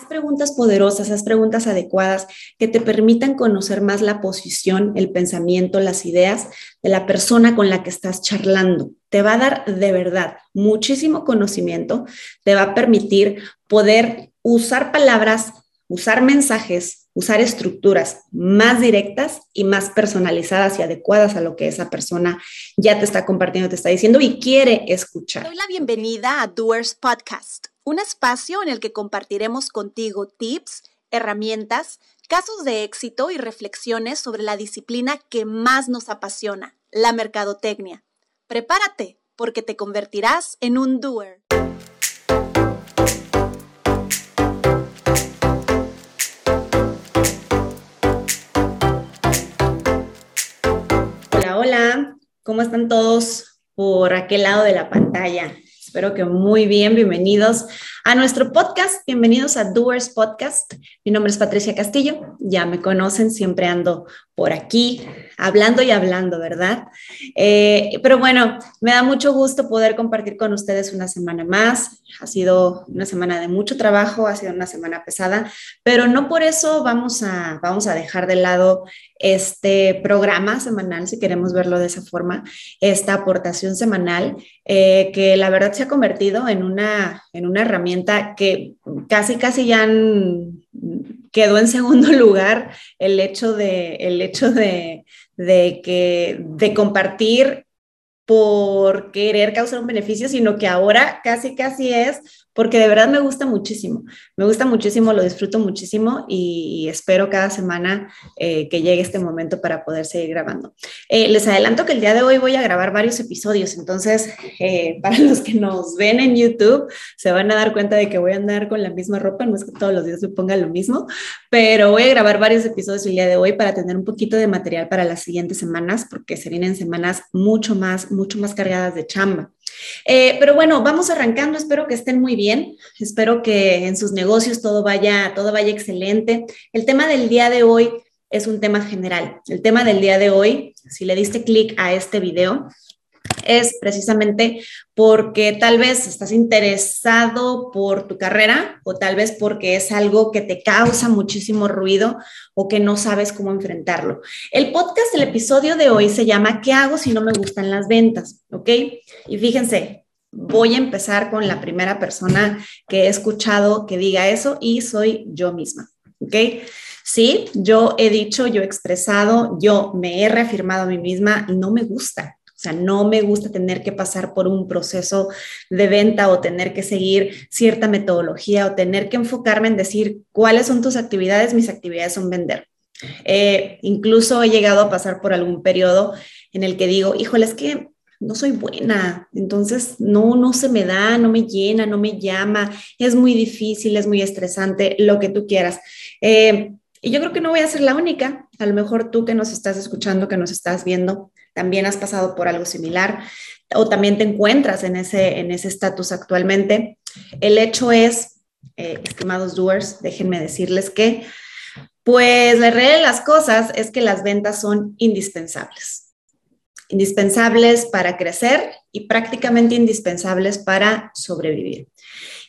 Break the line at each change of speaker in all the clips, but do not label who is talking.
Haz preguntas poderosas, haz preguntas adecuadas que te permitan conocer más la posición, el pensamiento, las ideas de la persona con la que estás charlando. Te va a dar de verdad muchísimo conocimiento, te va a permitir poder usar palabras, usar mensajes, usar estructuras más directas y más personalizadas y adecuadas a lo que esa persona ya te está compartiendo, te está diciendo y quiere escuchar.
Doy la bienvenida a Doers Podcast un espacio en el que compartiremos contigo tips, herramientas, casos de éxito y reflexiones sobre la disciplina que más nos apasiona, la mercadotecnia. Prepárate, porque te convertirás en un doer.
Hola, hola, ¿cómo están todos por aquel lado de la pantalla? Espero que muy bien, bienvenidos a nuestro podcast, bienvenidos a Doers Podcast. Mi nombre es Patricia Castillo, ya me conocen, siempre ando por aquí hablando y hablando, ¿verdad? Eh, pero bueno, me da mucho gusto poder compartir con ustedes una semana más. Ha sido una semana de mucho trabajo, ha sido una semana pesada, pero no por eso vamos a, vamos a dejar de lado este programa semanal, si queremos verlo de esa forma, esta aportación semanal, eh, que la verdad se ha convertido en una, en una herramienta que casi, casi ya quedó en segundo lugar el hecho de, el hecho de, de que, de compartir por querer causar un beneficio, sino que ahora casi, casi es porque de verdad me gusta muchísimo, me gusta muchísimo, lo disfruto muchísimo y, espero cada semana eh, que llegue este momento para poder seguir grabando. Eh, les adelanto que el día de hoy voy a grabar varios episodios, entonces eh, para los que nos ven en YouTube se van a dar cuenta de que voy a andar con la misma ropa, no es que todos los días me ponga lo mismo, pero voy a grabar varios episodios el día de hoy para tener un poquito de material para las siguientes semanas, porque se vienen semanas mucho más, mucho más cargadas de chamba. Pero bueno, vamos arrancando, espero que estén muy bien, espero que en sus negocios todo vaya, todo vaya excelente. El tema del día de hoy es un tema general. El tema del día de hoy, si le diste clic a este video, es precisamente porque tal vez estás interesado por tu carrera o tal vez porque es algo que te causa muchísimo ruido o que no sabes cómo enfrentarlo. El podcast, el episodio de hoy se llama ¿Qué hago si no me gustan las ventas? ¿Ok? Y fíjense, voy a empezar con la primera persona que he escuchado que diga eso y soy yo misma. ¿Ok? Sí, yo he dicho, yo he expresado, yo me he reafirmado a mí misma, no me gusta. O sea, no me gusta tener que pasar por un proceso de venta o tener que seguir cierta metodología o tener que enfocarme en decir cuáles son tus actividades. Mis actividades son vender. Eh, incluso he llegado a pasar por algún periodo en el que digo, híjole, es que no soy buena, entonces no, no se me da, no me llena, no me llama, es muy difícil, es muy estresante, lo que tú quieras. Eh, y yo creo que no voy a ser la única, a lo mejor tú que nos estás escuchando, que nos estás viendo, también has pasado por algo similar o también te encuentras en ese en ese estatus actualmente. El hecho es, eh, estimados doers, déjenme decirles que, pues la realidad de las cosas es que las ventas son indispensables. Indispensables para crecer y prácticamente indispensables para sobrevivir.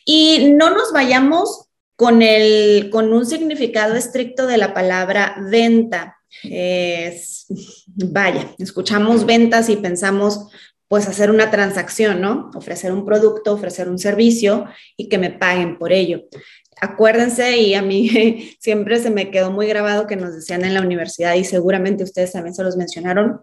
Y no nos vayamos con, el, con un significado estricto de la palabra venta es, vaya, escuchamos ventas y pensamos pues hacer una transacción, ¿no? Ofrecer un producto, ofrecer un servicio y que me paguen por ello. Acuérdense, y a mí siempre se me quedó muy grabado que nos decían en la universidad y seguramente ustedes también se los mencionaron,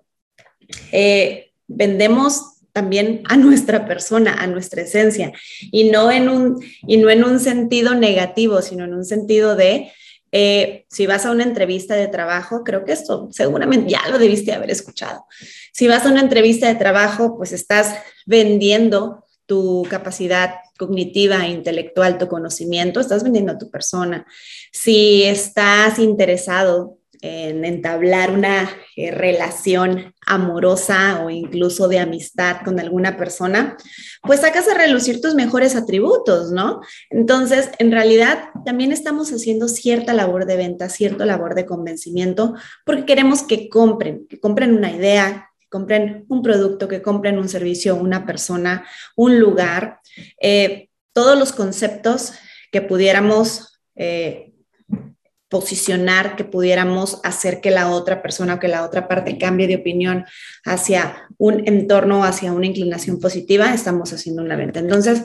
eh, vendemos también a nuestra persona, a nuestra esencia, y no en un, y no en un sentido negativo, sino en un sentido de eh, si vas a una entrevista de trabajo, creo que esto seguramente ya lo debiste haber escuchado. Si vas a una entrevista de trabajo, pues estás vendiendo tu capacidad cognitiva intelectual, tu conocimiento, estás vendiendo a tu persona. Si estás interesado en entablar una eh, relación amorosa o incluso de amistad con alguna persona, pues sacas a relucir tus mejores atributos, ¿no? Entonces, en realidad, también estamos haciendo cierta labor de venta, cierta labor de convencimiento, porque queremos que compren, que compren una idea, que compren un producto, que compren un servicio, una persona, un lugar, eh, todos los conceptos que pudiéramos eh, posicionar, que pudiéramos hacer que la otra persona o que la otra parte cambie de opinión hacia un entorno, hacia una inclinación positiva, estamos haciendo una venta. Entonces,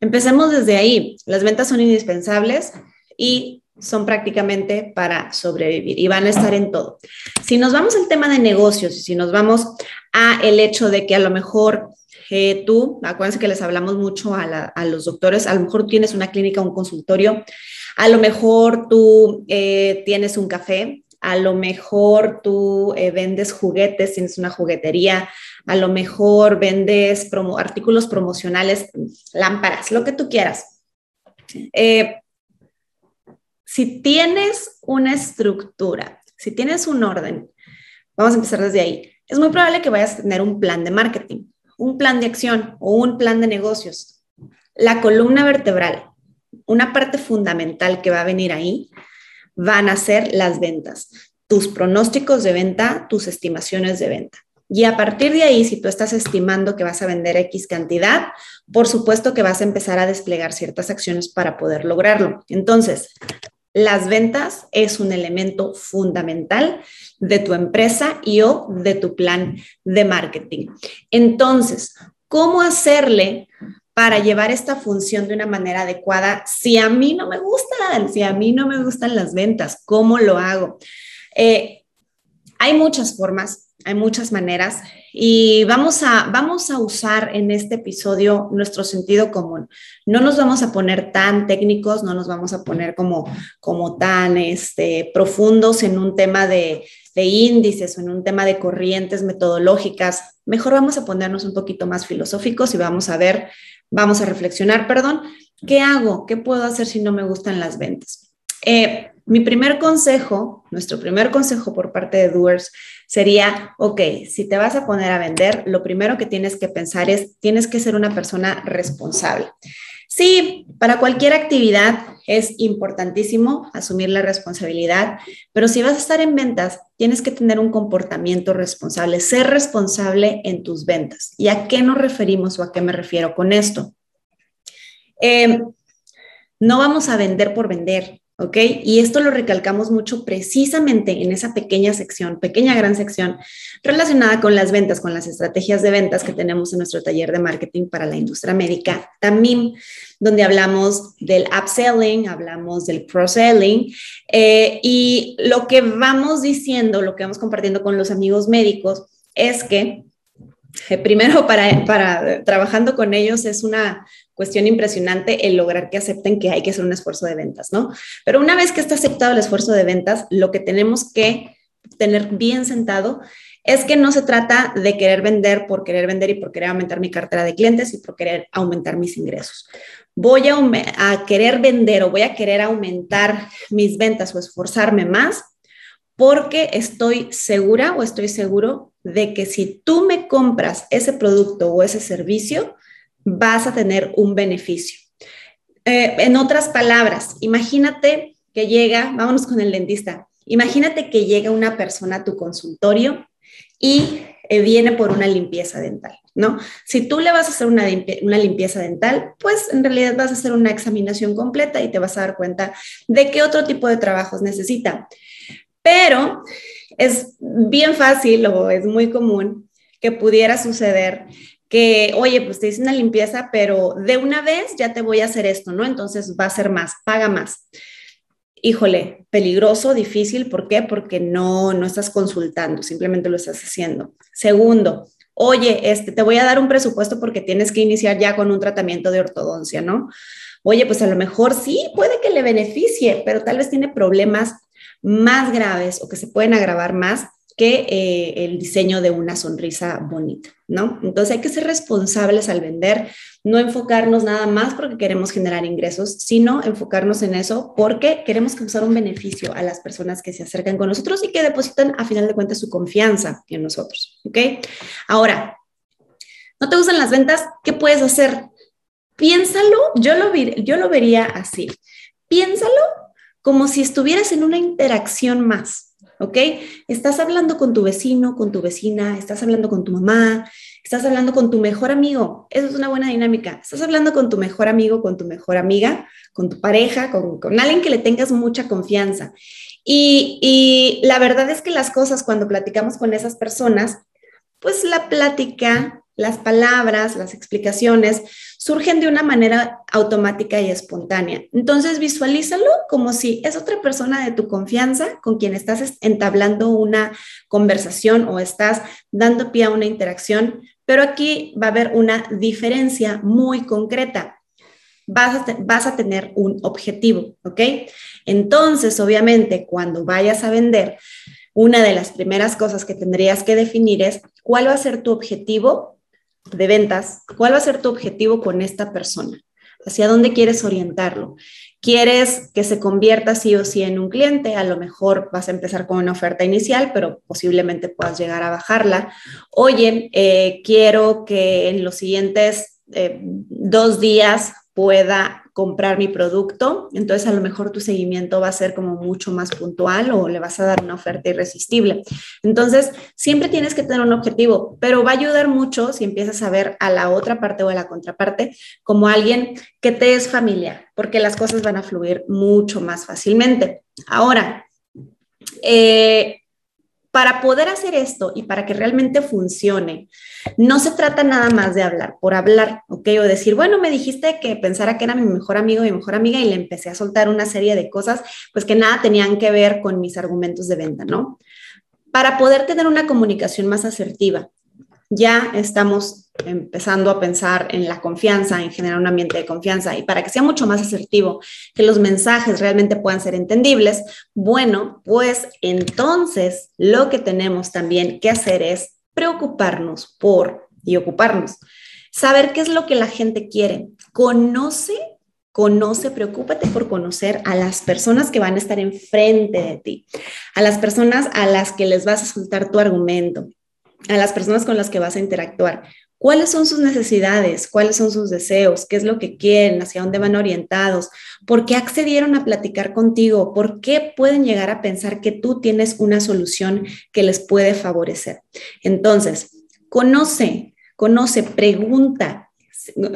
empecemos desde ahí. Las ventas son indispensables y son prácticamente para sobrevivir y van a estar en todo. Si nos vamos al tema de negocios y si nos vamos a el hecho de que a lo mejor eh, tú, acuérdense que les hablamos mucho a, a, los doctores, a lo mejor tienes una clínica, un consultorio, a lo mejor tú eh, tienes un café, a lo mejor tú eh, vendes juguetes, tienes una juguetería, a lo mejor vendes artículos promocionales, lámparas, lo que tú quieras. Eh, si tienes una estructura, si tienes un orden, vamos a empezar desde ahí, es muy probable que vayas a tener un plan de marketing, un plan de acción o un plan de negocios. La columna vertebral, una parte fundamental que va a venir ahí van a ser las ventas, tus pronósticos de venta, tus estimaciones de venta. Y a partir de ahí, si tú estás estimando que vas a vender X cantidad, por supuesto que vas a empezar a desplegar ciertas acciones para poder lograrlo. Entonces, las ventas es un elemento fundamental de tu empresa y o de tu plan de marketing. Entonces, ¿cómo hacerle para llevar esta función de una manera adecuada. Si a mí no me gusta, si a mí no me gustan las ventas, ¿cómo lo hago? Eh, hay muchas formas, hay muchas maneras y vamos a, vamos a usar en este episodio nuestro sentido común. No nos vamos a poner tan técnicos, no nos vamos a poner como, como tan este, profundos en un tema de, de índices o en un tema de corrientes metodológicas. Mejor vamos a ponernos un poquito más filosóficos y vamos a ver vamos a reflexionar, perdón, ¿qué hago? ¿Qué puedo hacer si no me gustan las ventas? Eh, mi primer consejo, nuestro primer consejo por parte de Doers sería, ok, si te vas a poner a vender, lo primero que tienes que pensar es, tienes que ser una persona responsable. Sí, para cualquier actividad es importantísimo asumir la responsabilidad, pero si vas a estar en ventas, tienes que tener un comportamiento responsable, ser responsable en tus ventas. ¿Y a qué nos referimos o a qué me refiero con esto? Eh, no vamos a vender por vender. ¿Ok? Y esto lo recalcamos mucho precisamente en esa pequeña sección, pequeña gran sección relacionada con las ventas, con las estrategias de ventas que tenemos en nuestro taller de marketing para la industria médica, también donde hablamos del upselling, hablamos del cross-selling eh, y lo que vamos diciendo, lo que vamos compartiendo con los amigos médicos es que primero para, para trabajando con ellos es una cuestión impresionante el lograr que acepten que hay que hacer un esfuerzo de ventas, ¿no? Pero una vez que está aceptado el esfuerzo de ventas, lo que tenemos que tener bien sentado es que no se trata de querer vender por querer vender y por querer aumentar mi cartera de clientes y por querer aumentar mis ingresos. Voy a, a querer vender o voy a querer aumentar mis ventas o esforzarme más porque estoy segura o estoy seguro de que si tú me compras ese producto o ese servicio, vas a tener un beneficio. Eh, en otras palabras, imagínate que llega, vámonos con el dentista, imagínate que llega una persona a tu consultorio y eh, viene por una limpieza dental, ¿no? Si tú le vas a hacer una, una limpieza dental, pues en realidad vas a hacer una examinación completa y te vas a dar cuenta de qué otro tipo de trabajos necesita. Pero es bien fácil o es muy común que pudiera suceder que, oye, pues te hice una limpieza, pero de una vez ya te voy a hacer esto, ¿no? Entonces va a ser más, paga más. Híjole, peligroso, difícil, ¿por qué? Porque no, no estás consultando, simplemente lo estás haciendo. Segundo, oye, este, te voy a dar un presupuesto porque tienes que iniciar ya con un tratamiento de ortodoncia, ¿no? Oye, pues a lo mejor sí, puede que le beneficie, pero tal vez tiene problemas más graves o que se pueden agravar más que eh, el diseño de una sonrisa bonita, ¿no? Entonces hay que ser responsables al vender, no enfocarnos nada más porque queremos generar ingresos, sino enfocarnos en eso porque queremos causar un beneficio a las personas que se acercan con nosotros y que depositan a final de cuentas su confianza en nosotros, ¿ok? Ahora, ¿no te gustan las ventas? ¿Qué puedes hacer? Piénsalo, yo lo, yo lo vería así. Piénsalo como si estuvieras en una interacción más ¿ok? Estás hablando con tu vecino, con tu vecina, estás hablando con tu mamá, estás hablando con tu mejor amigo. Eso es una buena dinámica. Estás hablando con tu mejor amigo, con tu mejor amiga, con tu pareja, con, con alguien que le tengas mucha confianza. Y, y la verdad es que las cosas cuando platicamos con esas personas, pues la plática las palabras, las explicaciones surgen de una manera automática y espontánea. Entonces visualízalo como si es otra persona de tu confianza con quien estás entablando una conversación o estás dando pie a una interacción, pero aquí va a haber una diferencia muy concreta. Vas a, tener un objetivo, ¿ok? Entonces, obviamente, cuando vayas a vender, una de las primeras cosas que tendrías que definir es cuál va a ser tu objetivo de ventas, ¿cuál va a ser tu objetivo con esta persona? ¿Hacia dónde quieres orientarlo? ¿Quieres que se convierta sí o sí en un cliente? A lo mejor vas a empezar con una oferta inicial, pero posiblemente puedas llegar a bajarla. Oye, eh, quiero que en los siguientes eh, dos días pueda comprar mi producto, entonces a lo mejor tu seguimiento va a ser como mucho más puntual o le vas a dar una oferta irresistible. Entonces, siempre tienes que tener un objetivo, pero va a ayudar mucho si empiezas a ver a la otra parte o a la contraparte como alguien que te es familiar, porque las cosas van a fluir mucho más fácilmente. Ahora, eh, para poder hacer esto y para que realmente funcione, no se trata nada más de hablar por hablar, ¿ok? O decir, bueno, me dijiste que pensara que era mi mejor amigo, mi mejor amiga, y le empecé a soltar una serie de cosas, pues que nada tenían que ver con mis argumentos de venta, ¿no? Para poder tener una comunicación más asertiva, ya estamos empezando a pensar en la confianza, en generar un ambiente de confianza y para que sea mucho más asertivo, que los mensajes realmente puedan ser entendibles, bueno, pues entonces lo que tenemos también que hacer es preocuparnos por y ocuparnos, saber qué es lo que la gente quiere, conoce Conoce, preocúpate por conocer a las personas que van a estar enfrente de ti, a las personas a las que les vas a soltar tu argumento, a las personas con las que vas a interactuar. ¿Cuáles son sus necesidades? ¿Cuáles son sus deseos? ¿Qué es lo que quieren? ¿Hacia dónde van orientados? ¿Por qué accedieron a platicar contigo? ¿Por qué pueden llegar a pensar que tú tienes una solución que les puede favorecer? Entonces, conoce, conoce, pregunta,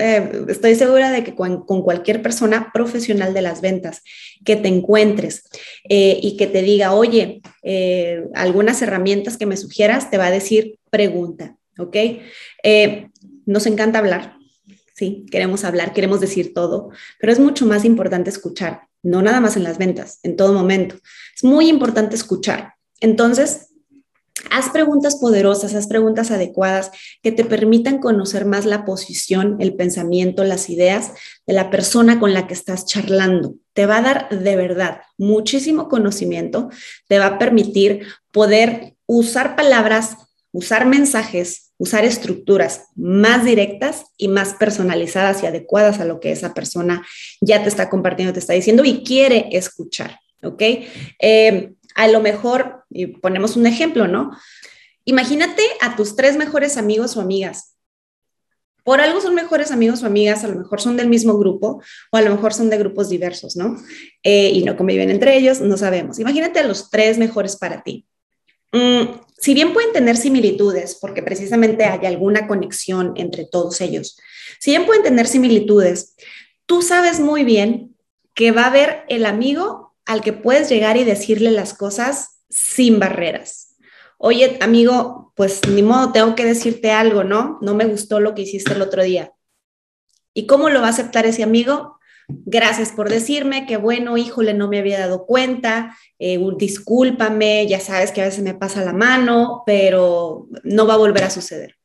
eh, estoy segura de que con, cualquier persona profesional de las ventas que te encuentres eh, y que te diga, oye, eh, algunas herramientas que me sugieras, te va a decir pregunta, ¿ok? nos encanta hablar, sí, queremos hablar, queremos decir todo, pero es mucho más importante escuchar, no nada más en las ventas, en todo momento. Es muy importante escuchar. Entonces, Haz preguntas poderosas, haz preguntas adecuadas que te permitan conocer más la posición, el pensamiento, las ideas de la persona con la que estás charlando. Te va a dar de verdad muchísimo conocimiento, te va a permitir poder usar palabras, usar mensajes, usar estructuras más directas y más personalizadas y adecuadas a lo que esa persona ya te está compartiendo, te está diciendo y quiere escuchar. ¿Ok? Eh, a lo mejor, y ponemos un ejemplo, ¿no? Imagínate a tus tres mejores amigos o amigas. Por algo son mejores amigos o amigas, a lo mejor son del mismo grupo o a lo mejor son de grupos diversos, ¿no? Eh, y no conviven entre ellos, no sabemos. Imagínate a los tres mejores para ti. Mm, si bien pueden tener similitudes, porque precisamente hay alguna conexión entre todos ellos, si bien pueden tener similitudes, tú sabes muy bien que va a haber el amigo al que puedes llegar y decirle las cosas sin barreras. Oye, amigo, pues ni modo, tengo que decirte algo, ¿no? No me gustó lo que hiciste el otro día. ¿Y cómo lo va a aceptar ese amigo? Gracias por decirme, que bueno, híjole, no me había dado cuenta, eh, discúlpame, ya sabes que a veces me pasa la mano, pero no va a volver a suceder.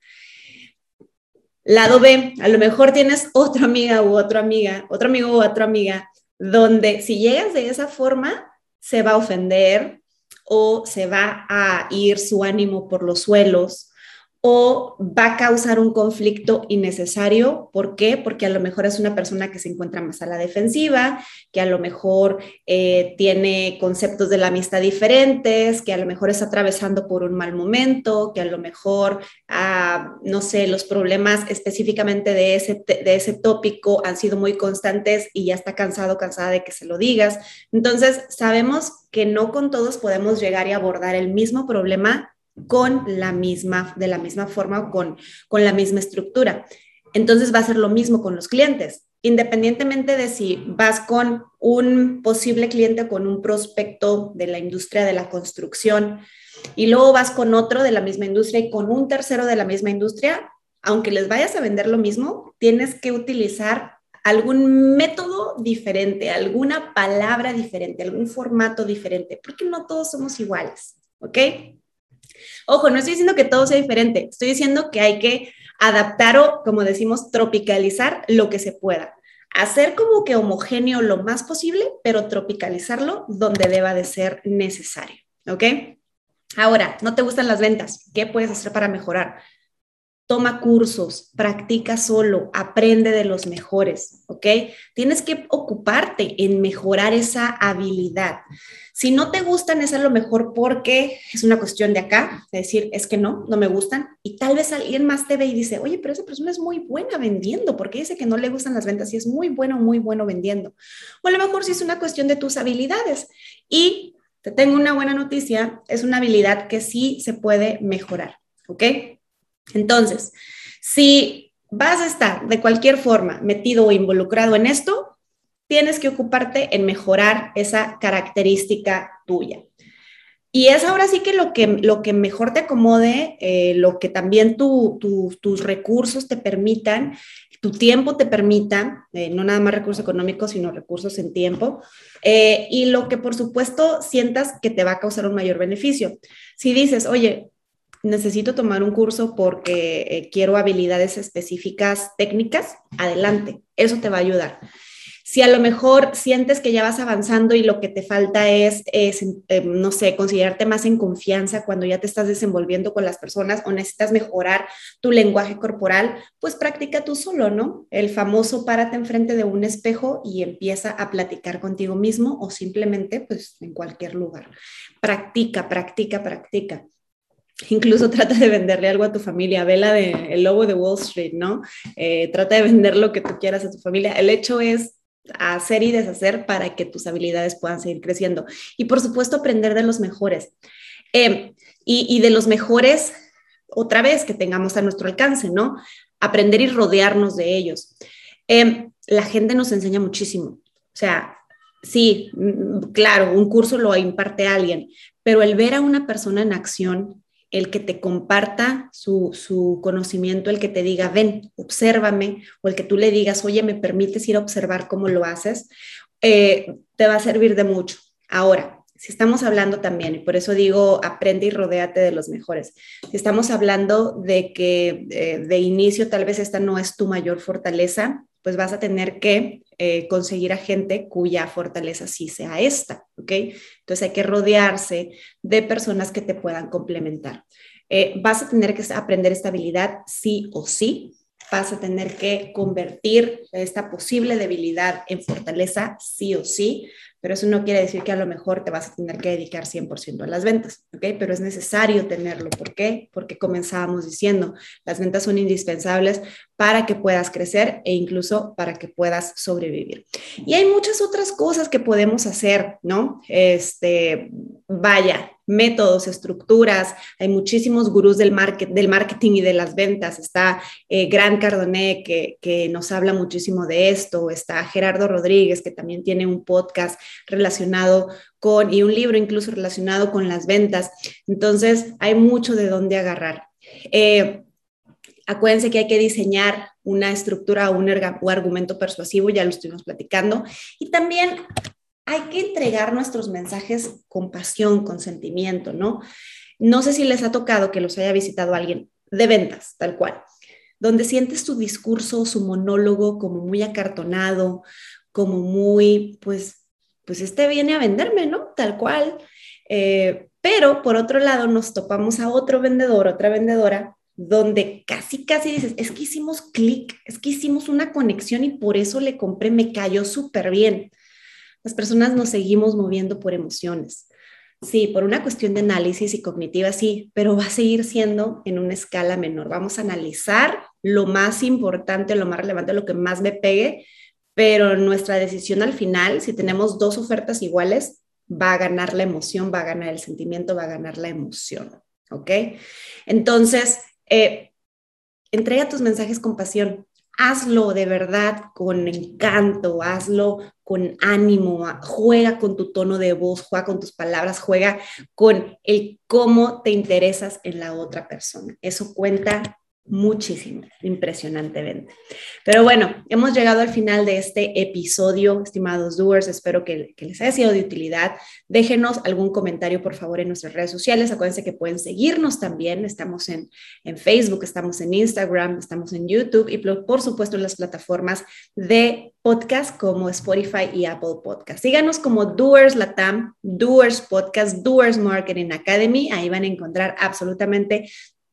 Lado B, a lo mejor tienes otra amiga u otra amiga, otro amigo u otra amiga donde si llegas de esa forma, se va a ofender o se va a ir su ánimo por los suelos o va a causar un conflicto innecesario. ¿Por qué? Porque a lo mejor es una persona que se encuentra más a la defensiva, que a lo mejor eh, tiene conceptos de la amistad diferentes, que a lo mejor está atravesando por un mal momento, que a lo mejor, ah, no sé, los problemas específicamente de ese, de ese tópico han sido muy constantes y ya está cansado, cansada de que se lo digas. Entonces, sabemos que no con todos podemos llegar y abordar el mismo problema con la misma, de la misma forma o con, con la misma estructura. Entonces va a ser lo mismo con los clientes, independientemente de si vas con un posible cliente con un prospecto de la industria de la construcción y luego vas con otro de la misma industria y con un tercero de la misma industria, aunque les vayas a vender lo mismo, tienes que utilizar algún método diferente, alguna palabra diferente, algún formato diferente, porque no todos somos iguales, ¿ok? Ojo, no estoy diciendo que todo sea diferente, estoy diciendo que hay que adaptar o, como decimos, tropicalizar lo que se pueda. Hacer como que homogéneo lo más posible, pero tropicalizarlo donde deba de ser necesario. ¿Ok? Ahora, no te gustan las ventas. ¿Qué puedes hacer para mejorar? Toma cursos, practica solo, aprende de los mejores, ¿ok? Tienes que ocuparte en mejorar esa habilidad. Si no te gustan, es a lo mejor porque es una cuestión de acá, de decir, es que no, no me gustan. Y tal vez alguien más te ve y dice, oye, pero esa persona es muy buena vendiendo, porque dice que no le gustan las ventas y es muy bueno, muy bueno vendiendo. O a lo mejor si es una cuestión de tus habilidades. Y te tengo una buena noticia, es una habilidad que sí se puede mejorar, ¿ok? Entonces, si vas a estar de cualquier forma metido o involucrado en esto, tienes que ocuparte en mejorar esa característica tuya. Y es ahora sí que lo que, lo que mejor te acomode, eh, lo que también tus recursos te permitan, tu tiempo te permita, eh, no nada más recursos económicos, sino recursos en tiempo, eh, y lo que por supuesto sientas que te va a causar un mayor beneficio. Si dices, oye, necesito tomar un curso porque quiero habilidades específicas técnicas, adelante, eso te va a ayudar. Si a lo mejor sientes que ya vas avanzando y lo que te falta es, eh, no sé, considerarte más en confianza cuando ya te estás desenvolviendo con las personas o necesitas mejorar tu lenguaje corporal, pues practica tú solo, ¿no? El famoso párate enfrente de un espejo y empieza a platicar contigo mismo o simplemente pues en cualquier lugar. Practica, practica, practica. Incluso trata de venderle algo a tu familia, vela de el logo de Wall Street, ¿no? Eh, trata de vender lo que tú quieras a tu familia. El hecho es hacer y deshacer para que tus habilidades puedan seguir creciendo. Y por supuesto, aprender de los mejores. Em, y, de los mejores, otra vez, que tengamos a nuestro alcance, ¿no? Aprender y rodearnos de ellos. Em, la gente nos enseña muchísimo. O sea, sí, mm, claro, un curso lo imparte alguien, pero el ver a una persona en acción el que te comparta su, conocimiento, el que te diga, ven, obsérvame, o el que tú le digas, oye, ¿me permites ir a observar cómo lo haces? Eh, te va a servir de mucho. Ahora, si estamos hablando también, y por eso digo, aprende y rodéate de los mejores. Si estamos hablando de que eh, de inicio tal vez esta no es tu mayor fortaleza, pues vas a tener que eh, conseguir a gente cuya fortaleza sí sea esta, ¿ok? Entonces hay que rodearse de personas que te puedan complementar. Eh, vas a tener que aprender esta habilidad sí o sí, vas a tener que convertir esta posible debilidad en fortaleza sí o sí, pero eso no quiere decir que a lo mejor te vas a tener que dedicar 100% a las ventas, ¿ok? Pero es necesario tenerlo. ¿Por qué? Porque comenzábamos diciendo, las ventas son indispensables para que puedas crecer e incluso para que puedas sobrevivir. Y hay muchas otras cosas que podemos hacer, ¿no? Este, vaya, métodos, estructuras. Hay muchísimos gurús del, market, del marketing y de las ventas. Está eh, Gran Cardoné, que, que nos habla muchísimo de esto. Está Gerardo Rodríguez, que también tiene un podcast relacionado con, y un libro incluso relacionado con las ventas. Entonces, hay mucho de dónde agarrar. Eh, acuérdense que hay que diseñar una estructura o un argumento persuasivo, ya lo estuvimos platicando. Y también hay que entregar nuestros mensajes con pasión, con sentimiento, ¿no? No sé si les ha tocado que los haya visitado alguien de ventas, tal cual, donde sientes tu discurso, su monólogo como muy acartonado, como muy, pues, pues este viene a venderme, ¿no? Tal cual. Eh, pero por otro lado nos topamos a otro vendedor, otra vendedora donde casi, casi dices, es que hicimos clic, es que hicimos una conexión y por eso le compré, me cayó súper bien. Las personas nos seguimos moviendo por emociones. Sí, por una cuestión de análisis y cognitiva, sí, pero va a seguir siendo en una escala menor. Vamos a analizar lo más importante, lo más relevante, lo que más me pegue, pero nuestra decisión al final, si tenemos dos ofertas iguales, va a ganar la emoción, va a ganar el sentimiento, va a ganar la emoción. ¿Ok? Entonces, eh, entrega tus mensajes con pasión hazlo de verdad con encanto, hazlo con ánimo, juega con tu tono de voz, juega con tus palabras, juega con el cómo te interesas en la otra persona. Eso cuenta muchísimo, impresionantemente. Pero bueno, hemos llegado al final de este episodio, estimados doers. Espero que, les haya sido de utilidad. Déjenos algún comentario, por favor, en nuestras redes sociales. Acuérdense que pueden seguirnos también. Estamos en, en Facebook, estamos en Instagram, estamos en YouTube y por supuesto en las plataformas de podcast como Spotify y Apple Podcast. Síganos como Doers Latam, Doers Podcast, Doers Marketing Academy. Ahí van a encontrar absolutamente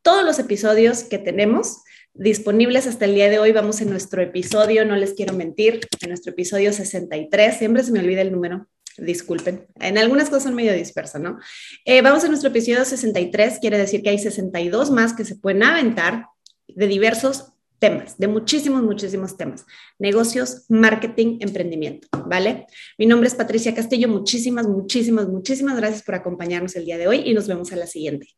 todos los episodios que tenemos disponibles hasta el día de hoy. Vamos en nuestro episodio, no les quiero mentir, en nuestro episodio 63. Siempre se me olvida el número. Disculpen, en algunas cosas son medio dispersas, ¿no? Eh, vamos a nuestro episodio 63, quiere decir que hay 62 más que se pueden aventar de diversos temas, de muchísimos, muchísimos temas. Negocios, marketing, emprendimiento, ¿vale? Mi nombre es Patricia Castillo. Muchísimas, muchísimas, muchísimas gracias por acompañarnos el día de hoy y nos vemos a la siguiente.